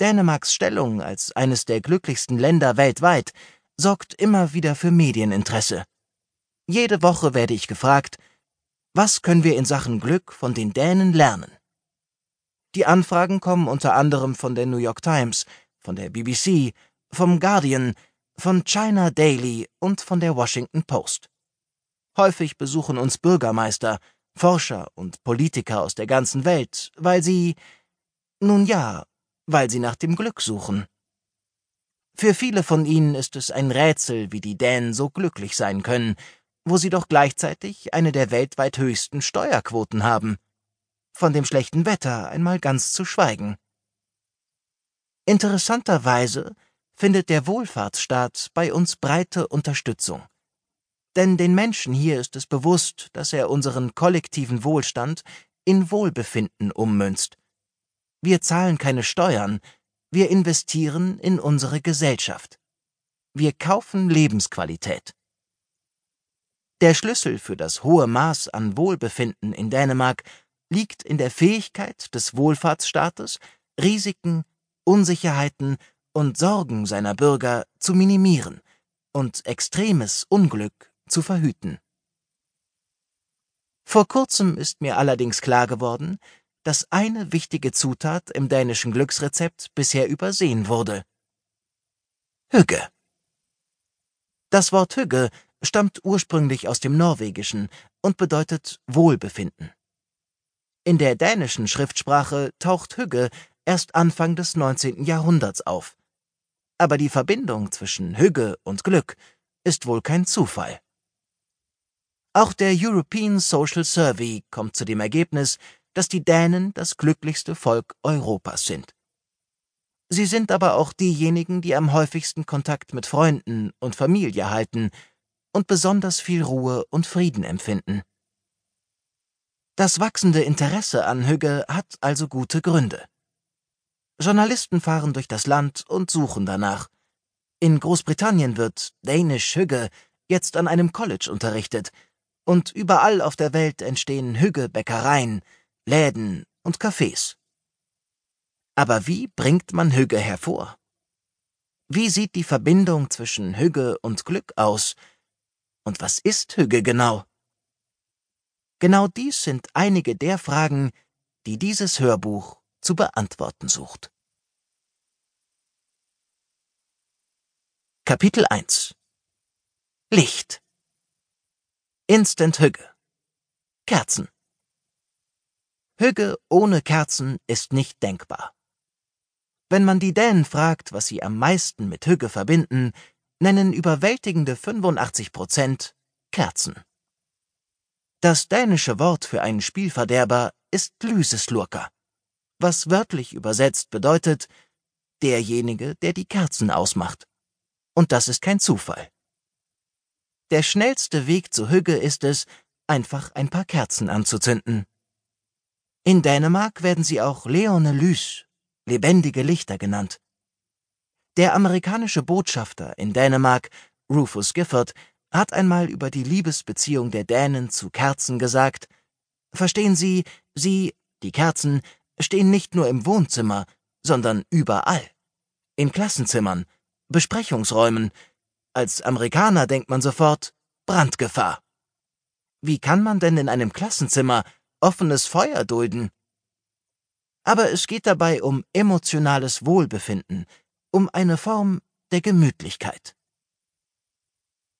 Dänemarks Stellung als eines der glücklichsten Länder weltweit sorgt immer wieder für Medieninteresse. Jede Woche werde ich gefragt, was können wir in Sachen Glück von den Dänen lernen? Die Anfragen kommen unter anderem von der New York Times, von der BBC, vom Guardian, von China Daily und von der Washington Post. Häufig besuchen uns Bürgermeister, Forscher und Politiker aus der ganzen Welt, weil sie, nun ja, weil sie nach dem Glück suchen. Für viele von ihnen ist es ein Rätsel, wie die Dänen so glücklich sein können, wo sie doch gleichzeitig eine der weltweit höchsten Steuerquoten haben. Von dem schlechten Wetter einmal ganz zu schweigen. Interessanterweise findet der Wohlfahrtsstaat bei uns breite Unterstützung. Denn den Menschen hier ist es bewusst, dass er unseren kollektiven Wohlstand in Wohlbefinden ummünzt. Wir zahlen keine Steuern, wir investieren in unsere Gesellschaft. Wir kaufen Lebensqualität. Der Schlüssel für das hohe Maß an Wohlbefinden in Dänemark liegt in der Fähigkeit des Wohlfahrtsstaates, Risiken, Unsicherheiten und Sorgen seiner Bürger zu minimieren und extremes Unglück zu verhüten. Vor kurzem ist mir allerdings klar geworden, dass eine wichtige Zutat im dänischen Glücksrezept bisher übersehen wurde. Hügge. Das Wort Hügge stammt ursprünglich aus dem Norwegischen und bedeutet Wohlbefinden. In der dänischen Schriftsprache taucht Hügge erst Anfang des 19. Jahrhunderts auf. Aber die Verbindung zwischen Hügge und Glück ist wohl kein Zufall. Auch der European Social Survey kommt zu dem Ergebnis, dass die Dänen das glücklichste Volk Europas sind. Sie sind aber auch diejenigen, die am häufigsten Kontakt mit Freunden und Familie halten und besonders viel Ruhe und Frieden empfinden. Das wachsende Interesse an Hügge hat also gute Gründe. Journalisten fahren durch das Land und suchen danach. In Großbritannien wird Danish Hügge jetzt an einem College unterrichtet, und überall auf der Welt entstehen Hügge-Bäckereien, Läden und Cafés. Aber wie bringt man Hügge hervor? Wie sieht die Verbindung zwischen Hügge und Glück aus? Und was ist Hügge genau? Genau dies sind einige der Fragen, die dieses Hörbuch zu beantworten sucht. Kapitel 1 Licht Instant Hügge Kerzen Hügge ohne Kerzen ist nicht denkbar. Wenn man die Dänen fragt, was sie am meisten mit Hügge verbinden, nennen überwältigende 85 Prozent Kerzen. Das dänische Wort für einen Spielverderber ist Lyseslurker, was wörtlich übersetzt bedeutet derjenige, der die Kerzen ausmacht. Und das ist kein Zufall. Der schnellste Weg zu Hügge ist es, einfach ein paar Kerzen anzuzünden. In Dänemark werden sie auch Leone Lys, lebendige Lichter genannt. Der amerikanische Botschafter in Dänemark, Rufus Gifford, hat einmal über die Liebesbeziehung der Dänen zu Kerzen gesagt, Verstehen Sie, Sie, die Kerzen, stehen nicht nur im Wohnzimmer, sondern überall. In Klassenzimmern, Besprechungsräumen. Als Amerikaner denkt man sofort Brandgefahr. Wie kann man denn in einem Klassenzimmer offenes Feuer dulden? Aber es geht dabei um emotionales Wohlbefinden, um eine Form der Gemütlichkeit.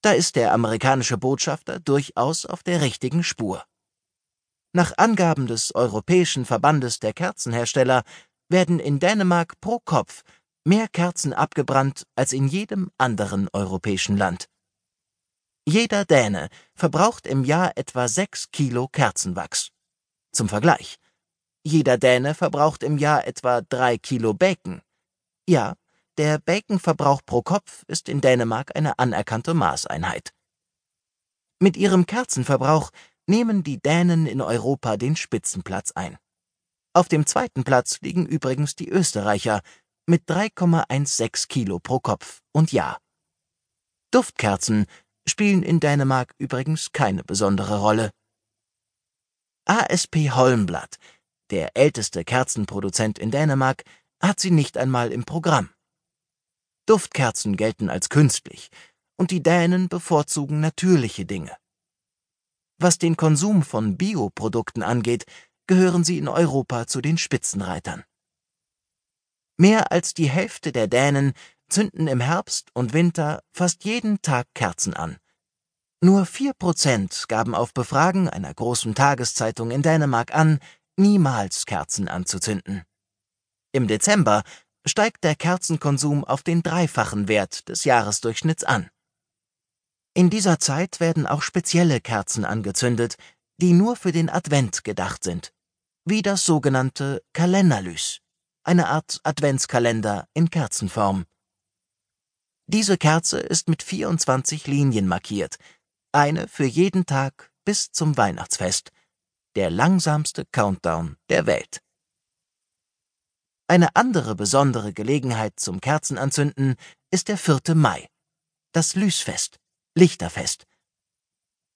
Da ist der amerikanische Botschafter durchaus auf der richtigen Spur. Nach Angaben des Europäischen Verbandes der Kerzenhersteller werden in Dänemark pro Kopf mehr Kerzen abgebrannt als in jedem anderen europäischen Land. Jeder Däne verbraucht im Jahr etwa sechs Kilo Kerzenwachs. Zum Vergleich. Jeder Däne verbraucht im Jahr etwa drei Kilo Bacon. Ja, der Baconverbrauch pro Kopf ist in Dänemark eine anerkannte Maßeinheit. Mit ihrem Kerzenverbrauch nehmen die Dänen in Europa den Spitzenplatz ein. Auf dem zweiten Platz liegen übrigens die Österreicher mit 3,16 Kilo pro Kopf und Jahr. Duftkerzen spielen in Dänemark übrigens keine besondere Rolle. ASP Holmblatt, der älteste Kerzenproduzent in Dänemark, hat sie nicht einmal im Programm. Duftkerzen gelten als künstlich, und die Dänen bevorzugen natürliche Dinge. Was den Konsum von Bioprodukten angeht, gehören sie in Europa zu den Spitzenreitern. Mehr als die Hälfte der Dänen zünden im Herbst und Winter fast jeden Tag Kerzen an. Nur vier Prozent gaben auf Befragen einer großen Tageszeitung in Dänemark an, niemals Kerzen anzuzünden. Im Dezember steigt der Kerzenkonsum auf den dreifachen Wert des Jahresdurchschnitts an. In dieser Zeit werden auch spezielle Kerzen angezündet, die nur für den Advent gedacht sind, wie das sogenannte Kalenderlys, eine Art Adventskalender in Kerzenform. Diese Kerze ist mit 24 Linien markiert, eine für jeden Tag bis zum Weihnachtsfest, der langsamste Countdown der Welt. Eine andere besondere Gelegenheit zum Kerzenanzünden ist der 4. Mai, das Lysfest, Lichterfest.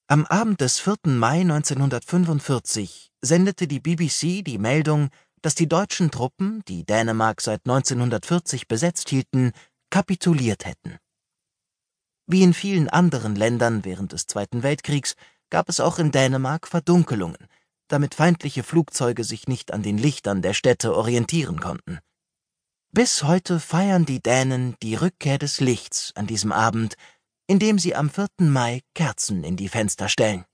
Am Abend des 4. Mai 1945 sendete die BBC die Meldung, dass die deutschen Truppen, die Dänemark seit 1940 besetzt hielten, kapituliert hätten. Wie in vielen anderen Ländern während des Zweiten Weltkriegs gab es auch in Dänemark Verdunkelungen, damit feindliche Flugzeuge sich nicht an den Lichtern der Städte orientieren konnten. Bis heute feiern die Dänen die Rückkehr des Lichts an diesem Abend, indem sie am 4. Mai Kerzen in die Fenster stellen.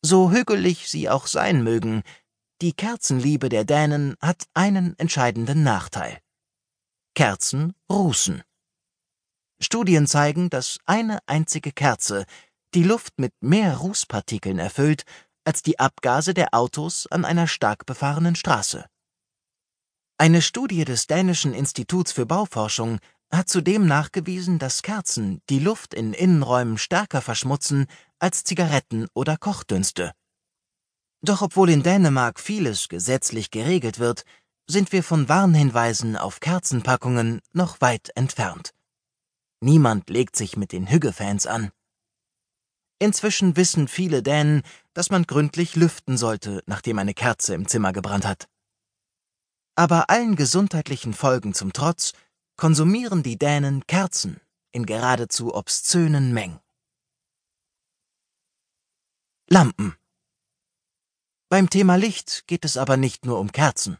So hügelig sie auch sein mögen, die Kerzenliebe der Dänen hat einen entscheidenden Nachteil. Kerzen rußen. Studien zeigen, dass eine einzige Kerze die Luft mit mehr Rußpartikeln erfüllt als die Abgase der Autos an einer stark befahrenen Straße. Eine Studie des Dänischen Instituts für Bauforschung hat zudem nachgewiesen, dass Kerzen die Luft in Innenräumen stärker verschmutzen als Zigaretten oder Kochdünste. Doch obwohl in Dänemark vieles gesetzlich geregelt wird, sind wir von Warnhinweisen auf Kerzenpackungen noch weit entfernt. Niemand legt sich mit den Hügge-Fans an. Inzwischen wissen viele Dänen, dass man gründlich lüften sollte, nachdem eine Kerze im Zimmer gebrannt hat. Aber allen gesundheitlichen Folgen zum Trotz konsumieren die Dänen Kerzen in geradezu obszönen Mengen. Lampen Beim Thema Licht geht es aber nicht nur um Kerzen.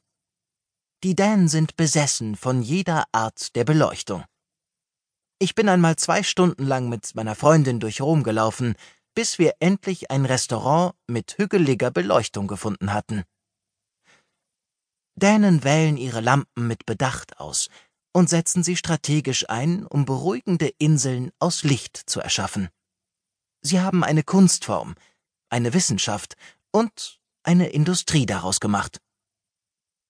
Die Dänen sind besessen von jeder Art der Beleuchtung. Ich bin einmal zwei Stunden lang mit meiner Freundin durch Rom gelaufen, bis wir endlich ein Restaurant mit hügeliger Beleuchtung gefunden hatten. Dänen wählen ihre Lampen mit Bedacht aus und setzen sie strategisch ein, um beruhigende Inseln aus Licht zu erschaffen. Sie haben eine Kunstform, eine Wissenschaft und eine Industrie daraus gemacht.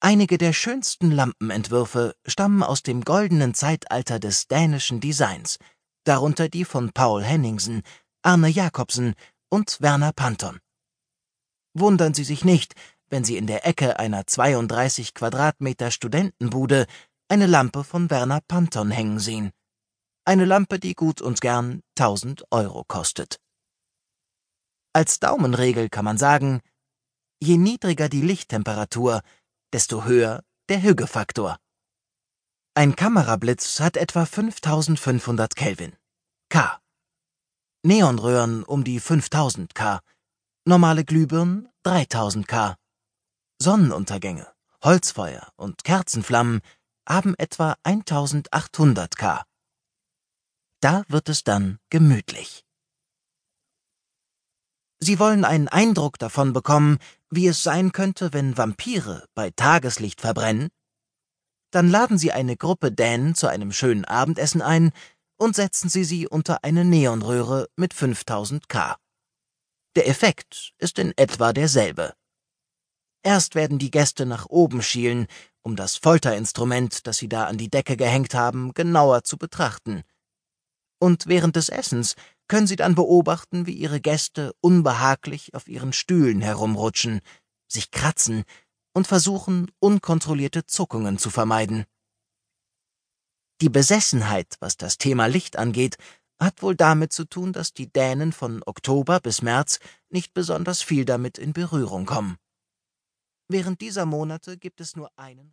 Einige der schönsten Lampenentwürfe stammen aus dem goldenen Zeitalter des dänischen Designs, darunter die von Paul Henningsen, Arne Jacobsen und Werner Panton. Wundern Sie sich nicht, wenn Sie in der Ecke einer 32 Quadratmeter Studentenbude eine Lampe von Werner Panton hängen sehen. Eine Lampe, die gut und gern 1000 Euro kostet. Als Daumenregel kann man sagen, je niedriger die Lichttemperatur, desto höher der Hüggefaktor. Ein Kamerablitz hat etwa 5500 Kelvin. K. Neonröhren um die 5000 K. Normale Glühbirnen 3000 K. Sonnenuntergänge, Holzfeuer und Kerzenflammen haben etwa 1800 K. Da wird es dann gemütlich. Sie wollen einen Eindruck davon bekommen, wie es sein könnte, wenn Vampire bei Tageslicht verbrennen? Dann laden Sie eine Gruppe Dänen zu einem schönen Abendessen ein und setzen Sie sie unter eine Neonröhre mit 5000 K. Der Effekt ist in etwa derselbe. Erst werden die Gäste nach oben schielen, um das Folterinstrument, das sie da an die Decke gehängt haben, genauer zu betrachten. Und während des Essens können Sie dann beobachten, wie Ihre Gäste unbehaglich auf ihren Stühlen herumrutschen, sich kratzen und versuchen, unkontrollierte Zuckungen zu vermeiden. Die Besessenheit, was das Thema Licht angeht, hat wohl damit zu tun, dass die Dänen von Oktober bis März nicht besonders viel damit in Berührung kommen. Während dieser Monate gibt es nur einen